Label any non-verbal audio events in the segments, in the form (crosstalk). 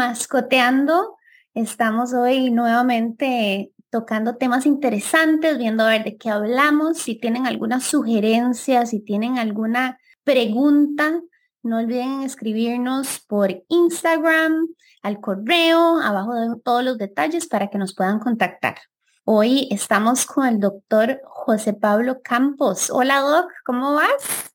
Mascoteando. Estamos hoy nuevamente tocando temas interesantes, viendo a ver de qué hablamos. Si tienen alguna sugerencia, si tienen alguna pregunta, no olviden escribirnos por Instagram, al correo, abajo de todos los detalles para que nos puedan contactar. Hoy estamos con el doctor José Pablo Campos. Hola Doc, ¿cómo vas?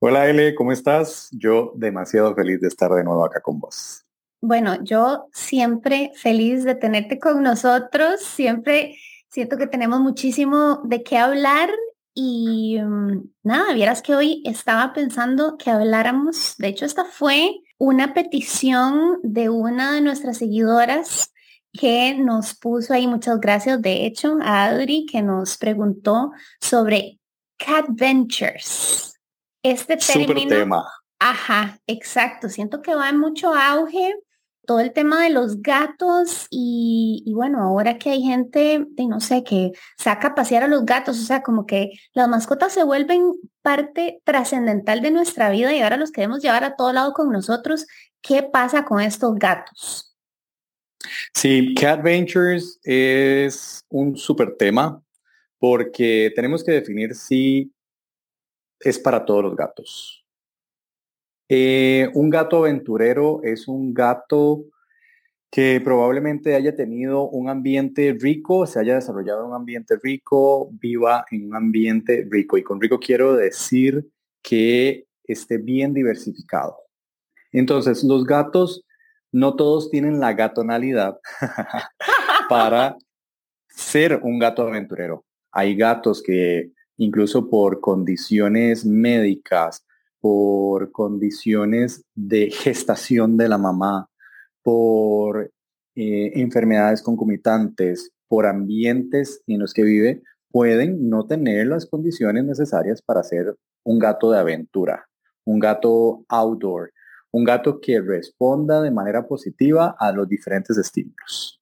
Hola Ele, ¿cómo estás? Yo demasiado feliz de estar de nuevo acá con vos. Bueno, yo siempre feliz de tenerte con nosotros, siempre siento que tenemos muchísimo de qué hablar y mm, nada, vieras que hoy estaba pensando que habláramos, de hecho esta fue una petición de una de nuestras seguidoras que nos puso ahí, muchas gracias de hecho a Adri que nos preguntó sobre cat ventures. Este término. tema. Ajá, exacto. Siento que va en mucho auge todo el tema de los gatos y, bueno, ahora que hay gente, de, no sé, que saca pasear a los gatos, o sea, como que las mascotas se vuelven parte trascendental de nuestra vida y ahora los queremos llevar a todo lado con nosotros. ¿Qué pasa con estos gatos? Sí, Cat Ventures es un súper tema porque tenemos que definir si es para todos los gatos. Eh, un gato aventurero es un gato que probablemente haya tenido un ambiente rico, se haya desarrollado en un ambiente rico, viva en un ambiente rico. Y con rico quiero decir que esté bien diversificado. Entonces, los gatos no todos tienen la gatonalidad (laughs) para ser un gato aventurero. Hay gatos que incluso por condiciones médicas, por condiciones de gestación de la mamá, por eh, enfermedades concomitantes, por ambientes en los que vive, pueden no tener las condiciones necesarias para ser un gato de aventura, un gato outdoor, un gato que responda de manera positiva a los diferentes estímulos.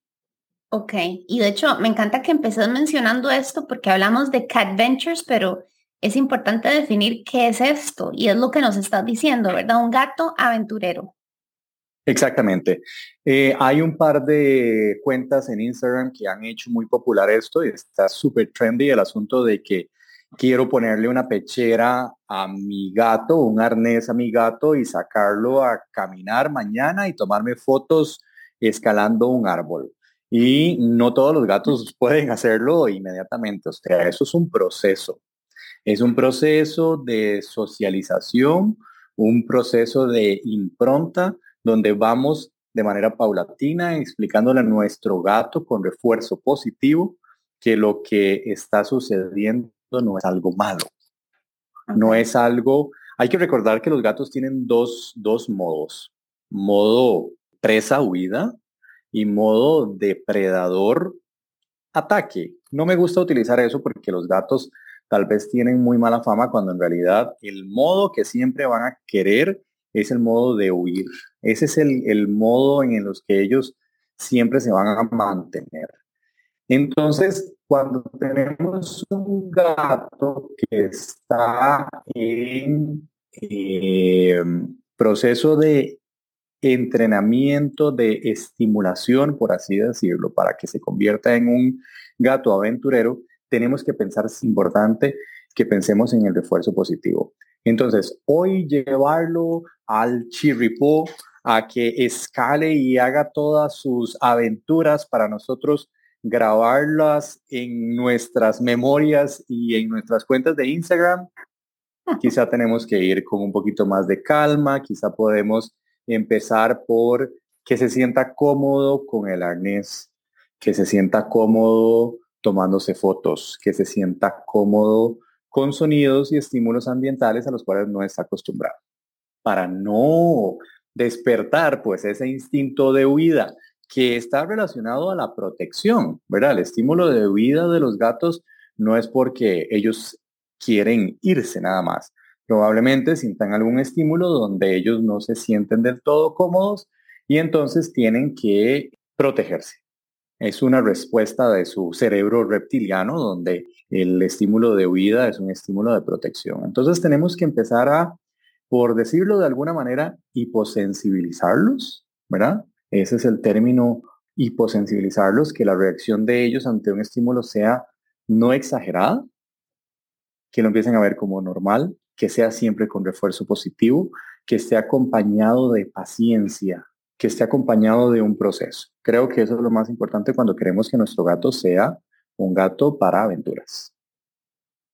Ok, y de hecho me encanta que empecés mencionando esto porque hablamos de cat ventures, pero es importante definir qué es esto y es lo que nos estás diciendo, ¿verdad? Un gato aventurero. Exactamente. Eh, hay un par de cuentas en Instagram que han hecho muy popular esto y está súper trendy el asunto de que quiero ponerle una pechera a mi gato, un arnés a mi gato y sacarlo a caminar mañana y tomarme fotos escalando un árbol. Y no todos los gatos pueden hacerlo inmediatamente. O sea, eso es un proceso. Es un proceso de socialización, un proceso de impronta, donde vamos de manera paulatina explicándole a nuestro gato con refuerzo positivo que lo que está sucediendo no es algo malo. No es algo... Hay que recordar que los gatos tienen dos, dos modos. Modo presa, huida, y modo depredador ataque. No me gusta utilizar eso porque los gatos tal vez tienen muy mala fama cuando en realidad el modo que siempre van a querer es el modo de huir. Ese es el, el modo en los que ellos siempre se van a mantener. Entonces, cuando tenemos un gato que está en eh, proceso de entrenamiento de estimulación, por así decirlo, para que se convierta en un gato aventurero, tenemos que pensar, es importante que pensemos en el refuerzo positivo. Entonces, hoy llevarlo al chirripó a que escale y haga todas sus aventuras para nosotros grabarlas en nuestras memorias y en nuestras cuentas de Instagram, (laughs) quizá tenemos que ir con un poquito más de calma, quizá podemos empezar por que se sienta cómodo con el arnés, que se sienta cómodo tomándose fotos, que se sienta cómodo con sonidos y estímulos ambientales a los cuales no está acostumbrado, para no despertar pues ese instinto de huida que está relacionado a la protección, ¿verdad? El estímulo de huida de los gatos no es porque ellos quieren irse nada más, probablemente sientan algún estímulo donde ellos no se sienten del todo cómodos y entonces tienen que protegerse. Es una respuesta de su cerebro reptiliano donde el estímulo de huida es un estímulo de protección. Entonces tenemos que empezar a, por decirlo de alguna manera, hiposensibilizarlos, ¿verdad? ese es el término, hiposensibilizarlos, que la reacción de ellos ante un estímulo sea no exagerada, que lo empiecen a ver como normal, que sea siempre con refuerzo positivo, que esté acompañado de paciencia, que esté acompañado de un proceso. Creo que eso es lo más importante cuando queremos que nuestro gato sea un gato para aventuras.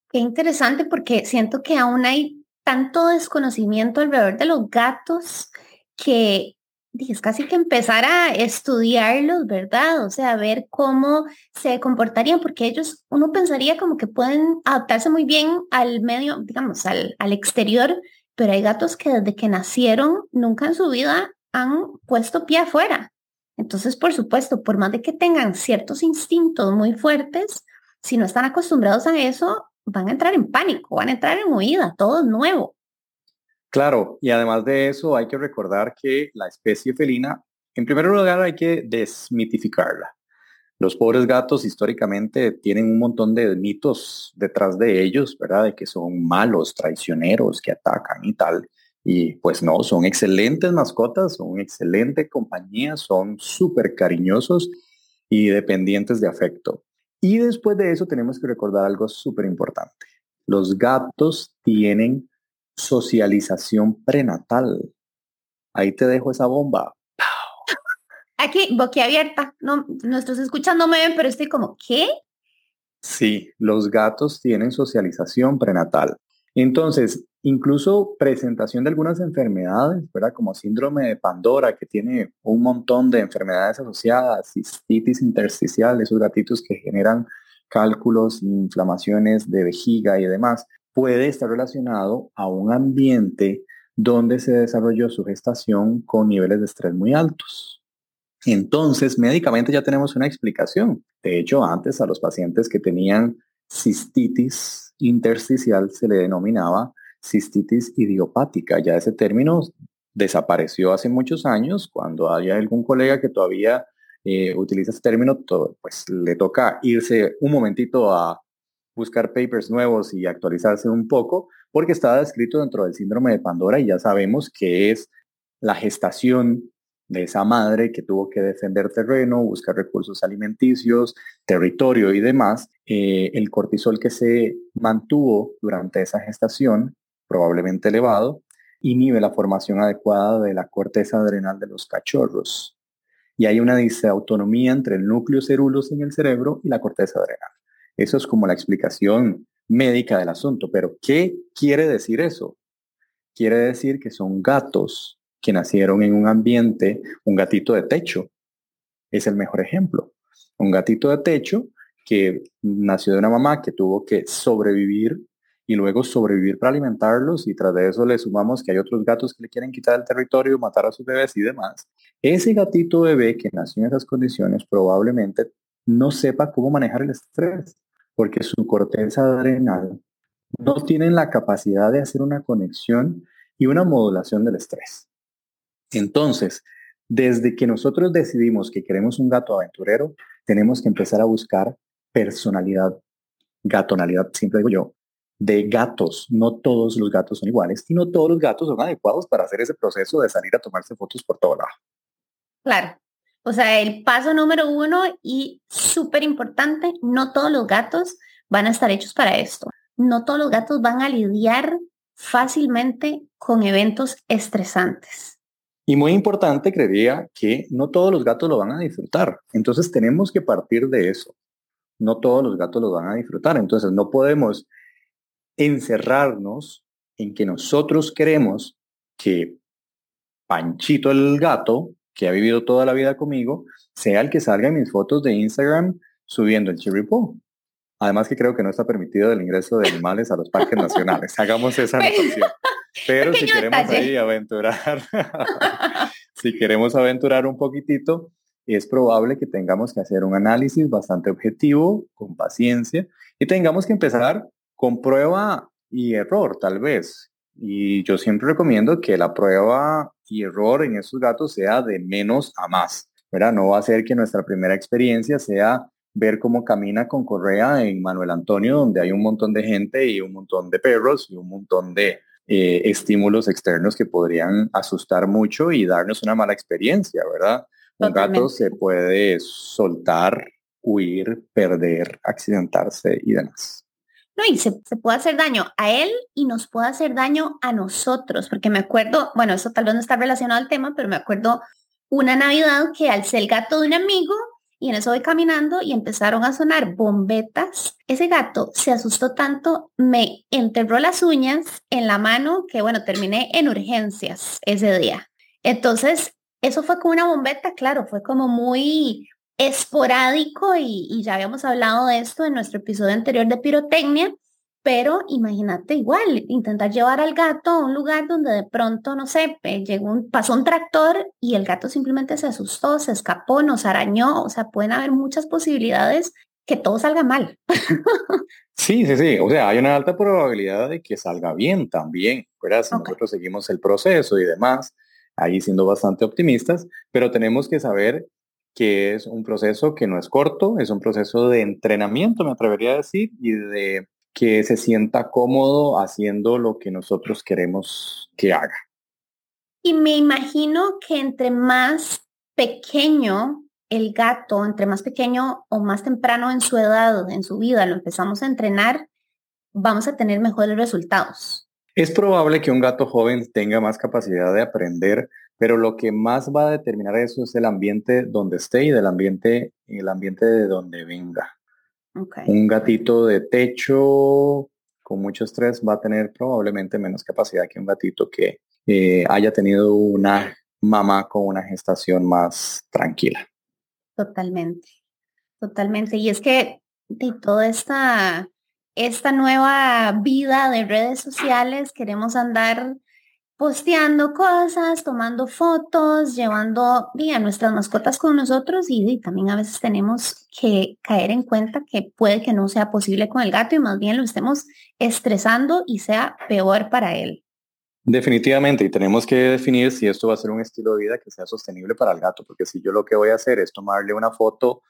Qué interesante porque siento que aún hay tanto desconocimiento alrededor de los gatos que es casi que empezar a estudiarlos, ¿verdad? O sea, ver cómo se comportarían, porque ellos, uno pensaría como que pueden adaptarse muy bien al medio, digamos, al, al exterior, pero hay gatos que desde que nacieron nunca en su vida han puesto pie afuera. Entonces, por supuesto, por más de que tengan ciertos instintos muy fuertes, si no están acostumbrados a eso, van a entrar en pánico, van a entrar en huida, todo es nuevo. Claro, y además de eso hay que recordar que la especie felina, en primer lugar hay que desmitificarla. Los pobres gatos históricamente tienen un montón de mitos detrás de ellos, ¿verdad? De que son malos, traicioneros, que atacan y tal. Y pues no, son excelentes mascotas, son excelente compañía, son súper cariñosos y dependientes de afecto. Y después de eso tenemos que recordar algo súper importante. Los gatos tienen socialización prenatal. Ahí te dejo esa bomba. Aquí, boquiabierta. No, nuestros escuchas no me ven, pero estoy como, ¿qué? Sí, los gatos tienen socialización prenatal. Entonces, incluso presentación de algunas enfermedades, ¿verdad? Como síndrome de Pandora, que tiene un montón de enfermedades asociadas, cistitis intersticial, esos gatitos que generan cálculos, inflamaciones de vejiga y demás, puede estar relacionado a un ambiente donde se desarrolló su gestación con niveles de estrés muy altos. Entonces, médicamente ya tenemos una explicación. De hecho, antes a los pacientes que tenían cistitis intersticial se le denominaba cistitis idiopática. Ya ese término desapareció hace muchos años. Cuando haya algún colega que todavía eh, utiliza ese término, pues le toca irse un momentito a buscar papers nuevos y actualizarse un poco, porque estaba descrito dentro del síndrome de Pandora y ya sabemos que es la gestación de esa madre que tuvo que defender terreno, buscar recursos alimenticios, territorio y demás, eh, el cortisol que se mantuvo durante esa gestación, probablemente elevado, inhibe la formación adecuada de la corteza adrenal de los cachorros. Y hay una disautonomía entre el núcleo cerulos en el cerebro y la corteza adrenal. Eso es como la explicación médica del asunto. Pero, ¿qué quiere decir eso? Quiere decir que son gatos que nacieron en un ambiente, un gatito de techo. Es el mejor ejemplo. Un gatito de techo que nació de una mamá que tuvo que sobrevivir y luego sobrevivir para alimentarlos y tras de eso le sumamos que hay otros gatos que le quieren quitar el territorio, matar a sus bebés y demás. Ese gatito bebé que nació en esas condiciones probablemente no sepa cómo manejar el estrés porque su corteza adrenal no tiene la capacidad de hacer una conexión y una modulación del estrés. Entonces, desde que nosotros decidimos que queremos un gato aventurero, tenemos que empezar a buscar personalidad, gatonalidad, siempre digo yo, de gatos. No todos los gatos son iguales y no todos los gatos son adecuados para hacer ese proceso de salir a tomarse fotos por todo lado. Claro. O sea, el paso número uno y súper importante, no todos los gatos van a estar hechos para esto. No todos los gatos van a lidiar fácilmente con eventos estresantes. Y muy importante, creería que no todos los gatos lo van a disfrutar. Entonces tenemos que partir de eso. No todos los gatos lo van a disfrutar. Entonces no podemos encerrarnos en que nosotros queremos que Panchito el gato que ha vivido toda la vida conmigo, sea el que salga en mis fotos de Instagram subiendo el cherry Además que creo que no está permitido el ingreso de animales a los parques nacionales. (laughs) Hagamos esa anotación. Pero si queremos ahí aventurar, (laughs) (laughs) si queremos aventurar un poquitito, es probable que tengamos que hacer un análisis bastante objetivo, con paciencia, y tengamos que empezar con prueba y error, tal vez. Y yo siempre recomiendo que la prueba y error en esos gatos sea de menos a más. ¿verdad? No va a ser que nuestra primera experiencia sea ver cómo camina con correa en Manuel Antonio, donde hay un montón de gente y un montón de perros y un montón de eh, estímulos externos que podrían asustar mucho y darnos una mala experiencia, ¿verdad? Un gato se puede soltar, huir, perder, accidentarse y demás. No, y se, se, puede hacer daño a él y nos puede hacer daño a nosotros, porque me acuerdo, bueno, eso tal vez no está relacionado al tema, pero me acuerdo una Navidad que al ser el gato de un amigo, y en eso voy caminando y empezaron a sonar bombetas. Ese gato se asustó tanto, me enterró las uñas en la mano que, bueno, terminé en urgencias ese día. Entonces, eso fue como una bombeta, claro, fue como muy esporádico y, ya habíamos hablado de esto en nuestro episodio anterior de pirotecnia, pero imagínate igual, intentar llevar al gato a un lugar donde de pronto, no sé, llegó un, pasó un tractor y el gato simplemente se asustó, se escapó, nos arañó, o sea, pueden haber muchas posibilidades que todo salga mal. (laughs) Sí, sí, sí, o sea, hay una alta probabilidad de que salga bien también, ¿verdad? Si nosotros seguimos el proceso y demás, ahí siendo bastante optimistas, pero tenemos que saber que es un proceso que no es corto, es un proceso de entrenamiento, me atrevería a decir, y de que se sienta cómodo haciendo lo que nosotros queremos que haga. Y me imagino que entre más pequeño el gato, entre más pequeño o más temprano en su edad, en su vida, lo empezamos a entrenar, vamos a tener mejores resultados. Es probable que un gato joven tenga más capacidad de aprender pero lo que más va a determinar eso es el ambiente donde esté y del ambiente, el ambiente de donde venga. Un gatito de techo con mucho estrés va a tener probablemente menos capacidad que un gatito que eh, haya tenido una mamá con una gestación más tranquila. Totalmente, totalmente. Y es que de toda esta, esta nueva vida de redes sociales queremos andar posteando cosas, tomando fotos, llevando a nuestras mascotas con nosotros y, también a veces tenemos que caer en cuenta que puede que no sea posible con el gato y más bien lo estemos estresando y sea peor para él. Definitivamente, y tenemos que definir si esto va a ser un estilo de vida que sea sostenible para el gato, porque si yo lo que voy a hacer es tomarle una foto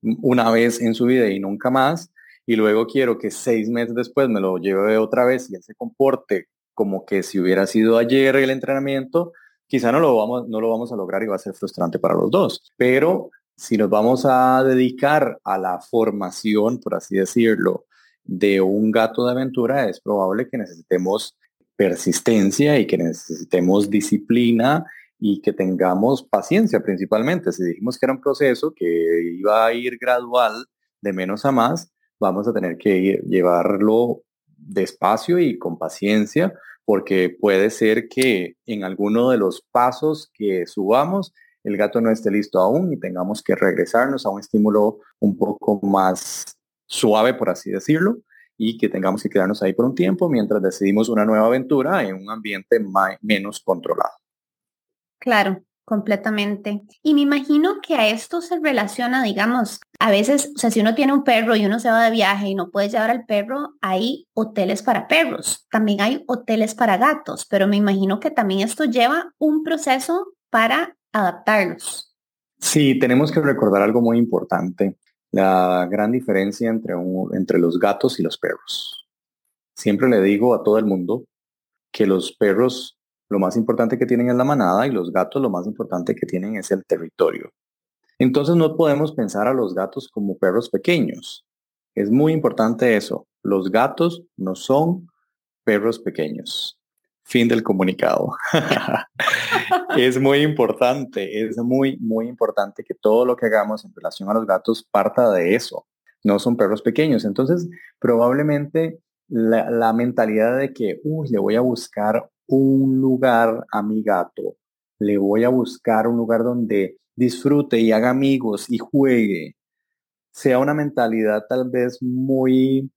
una vez en su vida y nunca más, y luego quiero que seis meses después me lo lleve otra vez y él se comporte como que si hubiera sido ayer el entrenamiento, quizá no lo vamos, no lo vamos a lograr y va a ser frustrante para los dos. Pero si nos vamos a dedicar a la formación, por así decirlo, de un gato de aventura, es probable que necesitemos persistencia y que necesitemos disciplina y que tengamos paciencia principalmente. Si dijimos que era un proceso que iba a ir gradual de menos a más, vamos a tener que llevarlo despacio y con paciencia, porque puede ser que en alguno de los pasos que subamos el gato no esté listo aún y tengamos que regresarnos a un estímulo un poco más suave, por así decirlo, y que tengamos que quedarnos ahí por un tiempo mientras decidimos una nueva aventura en un ambiente menos controlado. Claro, Completamente. Y me imagino que a esto se relaciona, digamos, a veces, o sea, si uno tiene un perro y uno se va de viaje y no puede llevar al perro, hay hoteles para perros, también hay hoteles para gatos, pero me imagino que también esto lleva un proceso para adaptarlos. Sí, tenemos que recordar algo muy importante, la gran diferencia entre, entre los gatos y los perros. Siempre le digo a todo el mundo que los perros lo más importante que tienen es la manada y los gatos lo más importante que tienen es el territorio. Entonces no podemos pensar a los gatos como perros pequeños. Es muy importante eso. Los gatos no son perros pequeños. Fin del comunicado. (laughs) es muy importante, es muy, muy importante que todo lo que hagamos en relación a los gatos parta de eso. No son perros pequeños. Entonces, probablemente la, mentalidad de que, uy, le voy a buscar un lugar a mi gato, le voy a buscar un lugar donde disfrute y haga amigos y juegue, sea una mentalidad tal vez muy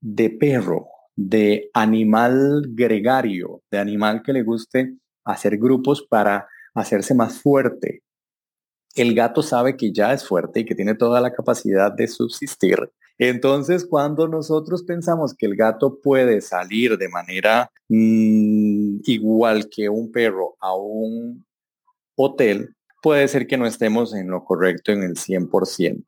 de perro, de animal gregario, de animal que le guste hacer grupos para hacerse más fuerte. El gato sabe que ya es fuerte y que tiene toda la capacidad de subsistir entonces, cuando nosotros pensamos que el gato puede salir de manera mm, igual que un perro a un hotel, puede ser que no estemos en lo correcto en el 100%.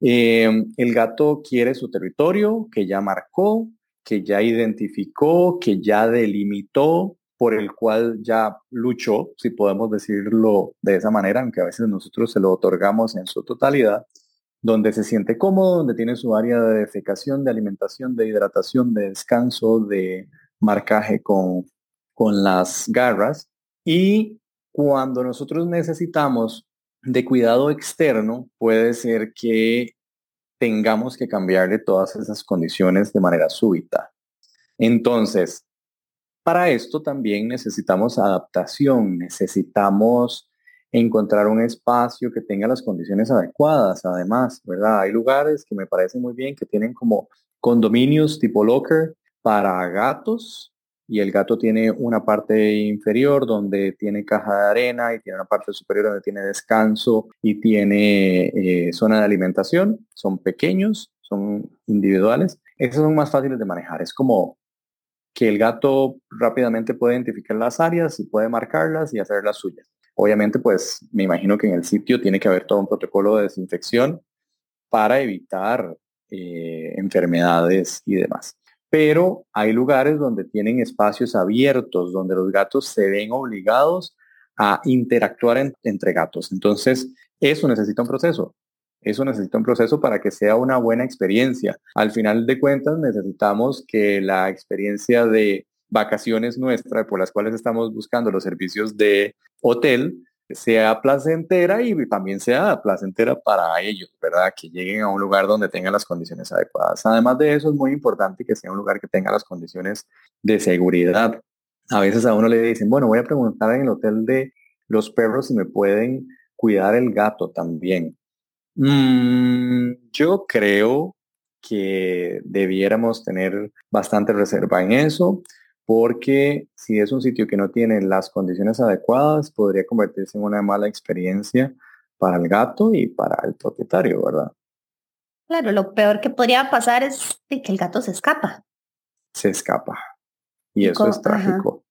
Em, el gato quiere su territorio, que ya marcó, que ya identificó, que ya delimitó, por el cual ya luchó, si podemos decirlo de esa manera, aunque a veces nosotros se lo otorgamos en su totalidad, donde se siente cómodo, donde tiene su área de defecación, de alimentación, de hidratación, de descanso, de marcaje con, con las garras. Y cuando nosotros necesitamos de cuidado externo, puede ser que tengamos que cambiarle todas esas condiciones de manera súbita. Entonces, para esto también necesitamos adaptación, necesitamos encontrar un espacio que tenga las condiciones adecuadas, además, ¿verdad? Hay lugares que me parecen muy bien que tienen como condominios tipo locker para gatos y el gato tiene una parte inferior donde tiene caja de arena y tiene una parte superior donde tiene descanso y tiene eh, zona de alimentación. Son pequeños, son individuales. Esos son más fáciles de manejar. Es como que el gato rápidamente puede identificar las áreas y puede marcarlas y hacer las suyas. Obviamente, pues me imagino que en el sitio tiene que haber todo un protocolo de desinfección para evitar eh, enfermedades y demás. Pero hay lugares donde tienen espacios abiertos, donde los gatos se ven obligados a interactuar entre gatos. Entonces, eso necesita un proceso. Eso necesita un proceso para que sea una buena experiencia. Al final de cuentas, necesitamos que la experiencia de vacaciones nuestra, por las cuales estamos buscando los servicios de hotel, sea placentera y también sea placentera para ellos, ¿verdad? Que lleguen a un lugar donde tengan las condiciones adecuadas. Además de eso, es muy importante que sea un lugar que tenga las condiciones de seguridad. A veces a uno le dicen, bueno, voy a preguntar en el hotel de los perros si me pueden cuidar el gato también. Mm, yo creo que debiéramos tener bastante reserva en eso, porque si es un sitio que no tiene las condiciones adecuadas, podría convertirse en una mala experiencia para el gato y para el propietario, ¿verdad? Claro, lo peor que podría pasar es que el gato se escapa. Se escapa. Y eso es trágico.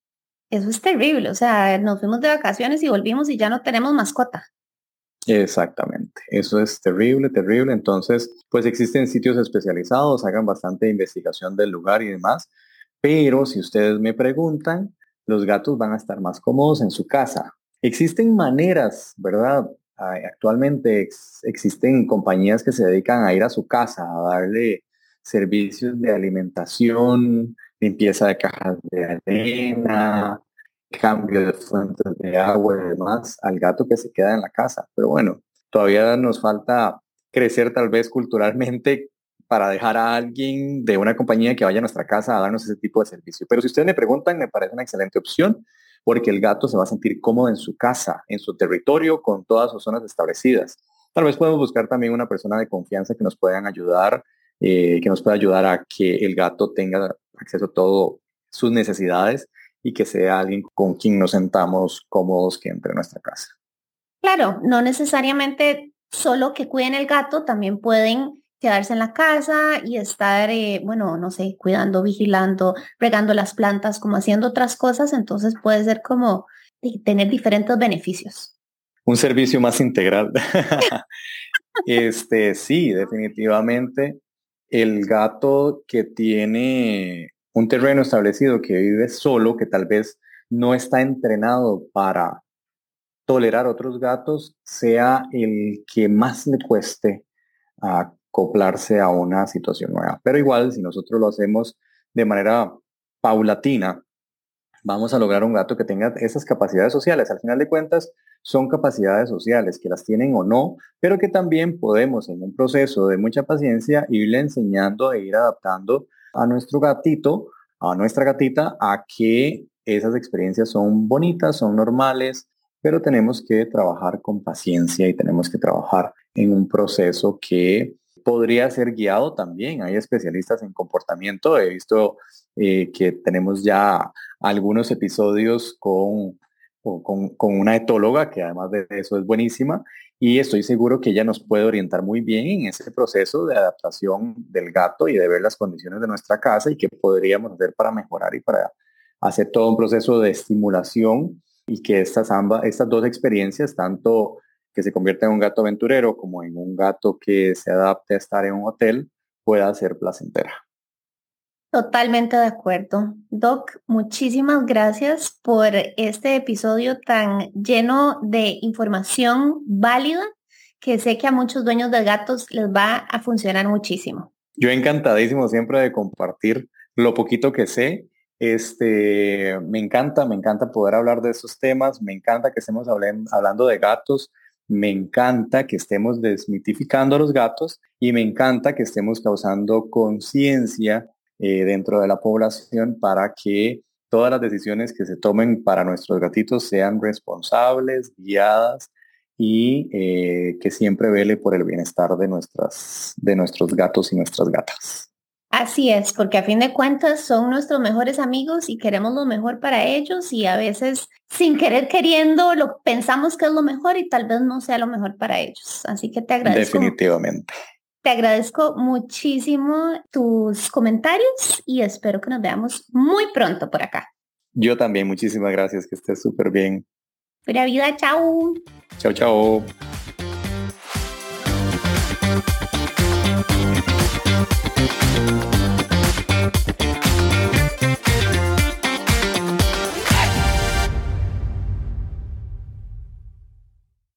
Eso es terrible. O sea, nos fuimos de vacaciones y volvimos y ya no tenemos mascota. Exactamente, eso es terrible, terrible. Entonces, pues existen sitios especializados, hagan bastante investigación del lugar y demás, pero si ustedes me preguntan, los gatos van a estar más cómodos en su casa. Existen maneras, ¿verdad? Actualmente existen compañías que se dedican a ir a su casa, a darle servicios de alimentación, limpieza de cajas de arena, cambio de fuentes de agua y demás al gato que se queda en la casa. Pero bueno, todavía nos falta crecer tal vez culturalmente para dejar a alguien de una compañía que vaya a nuestra casa a darnos ese tipo de servicio. Pero si ustedes me preguntan, me parece una excelente opción porque el gato se va a sentir cómodo en su casa, en su territorio, con todas sus zonas establecidas. Tal vez podemos buscar también una persona de confianza que nos puedan ayudar, eh, que nos pueda ayudar a que el gato tenga acceso a todas sus necesidades y que sea alguien con quien nos sentamos cómodos que entre en nuestra casa. Claro, no necesariamente solo que cuiden el gato, también pueden quedarse en la casa y estar, eh, bueno, no sé, cuidando, vigilando, regando las plantas, como haciendo otras cosas, entonces puede ser como tener diferentes beneficios. Un servicio más integral. (laughs) este, sí, definitivamente. El gato que tiene un terreno establecido que vive solo, que tal vez no está entrenado para tolerar otros gatos, sea el que más le cueste acoplarse a una situación nueva. Pero igual, si nosotros lo hacemos de manera paulatina, vamos a lograr un gato que tenga esas capacidades sociales. Al final de cuentas, son capacidades sociales, que las tienen o no, pero que también podemos en un proceso de mucha paciencia irle enseñando e ir adaptando a nuestro gatito, a nuestra gatita, a que esas experiencias son bonitas, son normales, pero tenemos que trabajar con paciencia y tenemos que trabajar en un proceso que podría ser guiado también. Hay especialistas en comportamiento. He visto eh, que tenemos ya algunos episodios con, con, con, una etóloga, que además de eso es buenísima, y estoy seguro que ella nos puede orientar muy bien en ese proceso de adaptación del gato y de ver las condiciones de nuestra casa y qué podríamos hacer para mejorar y para hacer todo un proceso de estimulación y que estas, ambas, estas dos experiencias, tanto que se convierta en un gato aventurero como en un gato que se adapte a estar en un hotel, pueda ser placentera. Totalmente de acuerdo. Doc, muchísimas gracias por este episodio tan lleno de información válida que sé que a muchos dueños de gatos les va a funcionar muchísimo. Yo encantadísimo siempre de compartir lo poquito que sé. Este, me encanta, me encanta poder hablar de esos temas, me encanta que estemos hablando de gatos, me encanta que estemos desmitificando a los gatos y me encanta que estemos causando conciencia eh, dentro de la población para que todas las decisiones que se tomen para nuestros gatitos sean responsables, guiadas y eh, que siempre vele por el bienestar de, nuestras, de nuestros gatos y nuestras gatas. Así es, porque a fin de cuentas son nuestros mejores amigos y queremos lo mejor para ellos y a veces sin querer queriendo lo pensamos que es lo mejor y tal vez no sea lo mejor para ellos. Así que te agradezco. Definitivamente. Te agradezco muchísimo tus comentarios y espero que nos veamos muy pronto por acá. Yo también, muchísimas gracias, que estés súper bien. Pura vida, chao. Chao, chao.